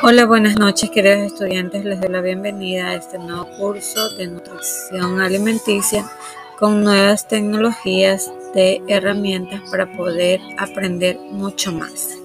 Hola, buenas noches queridos estudiantes. Les doy la bienvenida a este nuevo curso de nutrición alimenticia con nuevas tecnologías de herramientas para poder aprender mucho más.